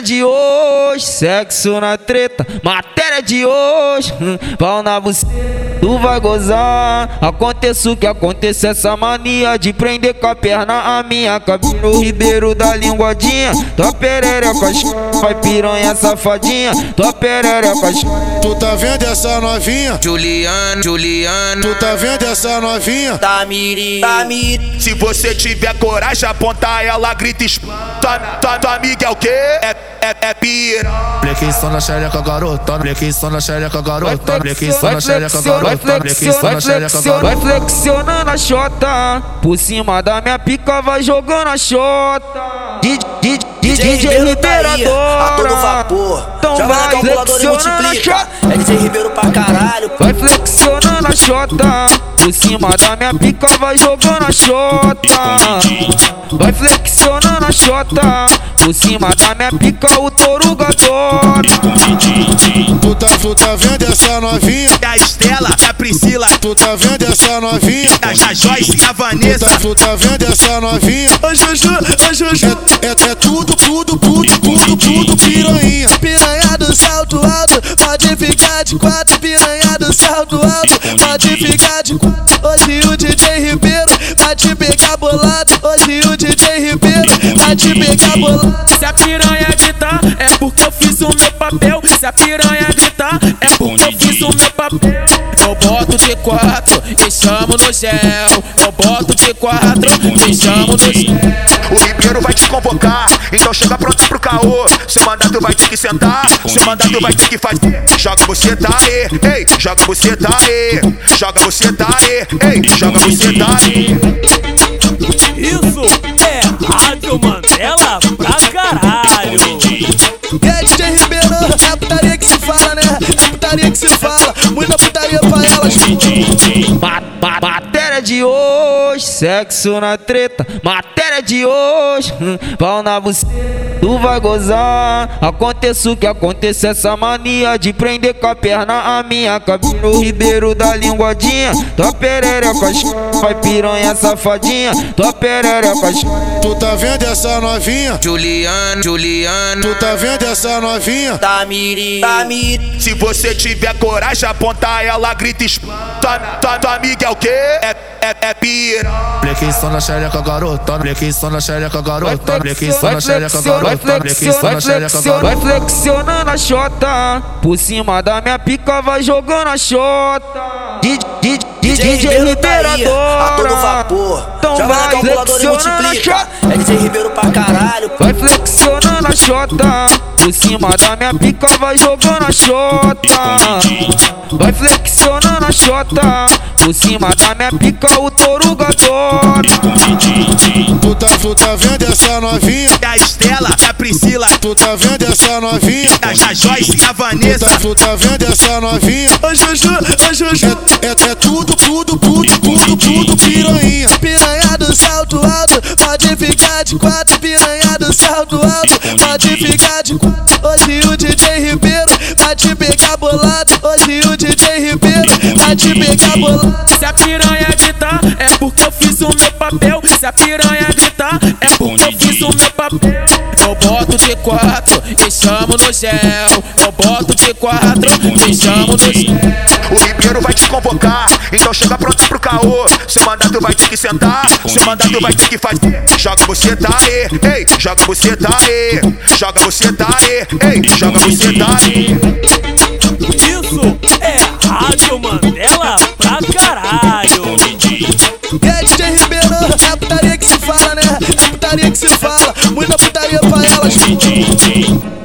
De hoje, sexo na treta. Matéria de hoje, hum, pau na buceta. Tu vai gozar, aconteça o que aconteça. Essa mania de prender com a perna a minha cabeça. No Ribeiro da linguadinha, tua perereca, vai piranha safadinha. Tua perereca, Tu tá vendo essa novinha? Juliana, Juliana. Tu tá vendo essa novinha? Tamiri, Tamiri. Se você tiver coragem, aponta ela, grita explana. Tua, tua, tua amiga é o quê? É, é, é pira. Blequei só na xereca, garota. Blequei só na xereca, só Vai na xereca, só flexionando, na xereca, flexionando, vai flexionando a xota. Por cima da minha pica vai jogando a xota. DJ, DJ, DJ, Ribeiro tá a todo vapor. Então Joga vai flexionando a xota. É DJ Ribeiro pra caralho. Vai flexionando a xota. Por cima da minha pica vai jogando a xota. Vai flexionando a xota. Por cima da minha pica o touro gadota. Tu tá, tu tá vendo essa novinha? É a Estela, é a Priscila, Tu tá vendo essa novinha? é a Joyce, é a Tu Vanessa. tá, tu tá vendo essa novinha? Ô Juju, ô Juju. É, é, é tudo, tudo, tudo, tudo, tudo piranha. Piranha do salto alto, pode ficar de quatro. Piranha do salto alto, pode ficar de quatro. Hoje o DJ Ribeiro vai te pegar bolado. Hoje o Se a piranha gritar, é porque eu fiz o meu papel. Se a piranha gritar, é porque eu fiz o meu papel. Eu boto de quatro e chamo no gel. Eu boto de quatro e chamo no gel. O Ribeiro vai te convocar, então chega pronto pro caô. Seu mandato vai ter que sentar, seu mandato vai ter que fazer. Joga você tá aí, ei, joga você tá aí, joga você tá aí, ei, joga você tá aí. Matéria de hoje, sexo na treta. Matéria de hoje, hum, pau na buceta. Tu vai gozar, aconteça o que aconteça. Essa mania de prender com a perna a minha cabeça. No Ribeiro da linguadinha, tua perereca, vai piranha safadinha. Tua perereca, Tu tá vendo essa novinha? Juliana, Juliana. Tu tá vendo essa novinha? Tamiri, Tamiri. Se você tiver coragem, aponta ela, grita explana. Tua, tua, tua amiga é o quê? É, é, é pira. Blequei só na xereca, garota. Blequei só na xereca, só vai na xereca, flexionando, vai na xereca, flexionando, vai flexionando a xota. Por cima da minha pica vai jogando a xota. DJ, DJ, DJ, Ribeiro tá aí, a todo vapor. Então Joga na vai calculadora e flexionando a multiplica. xota. É DJ Ribeiro pra caralho. Vai flexionando a xota. Por cima da minha pica vai jogando a xota. Vai flexionando a xota. Por cima da minha pica o touro gadota. Tu tá, tu tá vendo essa novinha? É a Estela, é a Priscila, Tu tá vendo essa novinha? é a Joyce, é a Tu Vanessa. tá, tu tá vendo essa novinha? Ô Juju, ô Juju. É, é, é tudo, tudo, tudo, tudo, tudo piranha. Piranha do salto alto, pode ficar de quatro. Piranha do salto alto, pode ficar de quatro. Hoje o DJ Ribeiro vai te pegar bolado. Pegar. Se a piranha gritar, é porque eu fiz o meu papel. Se a piranha gritar, é porque eu fiz o meu papel. Eu boto de quatro e chamo no gel. Eu boto de quatro e chamo no gel. O Ribeiro vai te convocar, então chega pronto pro caô. Seu mandato vai ter que sentar, seu mandato vai ter que fazer. Joga você tá aí, ei, joga você tá aí, joga você tá aí, ei, joga você tá aí. Mandela pra caralho. E aí, DJ Ribeiro, é a putaria que se fala, né? É a putaria que se fala. Muita putaria pra elas.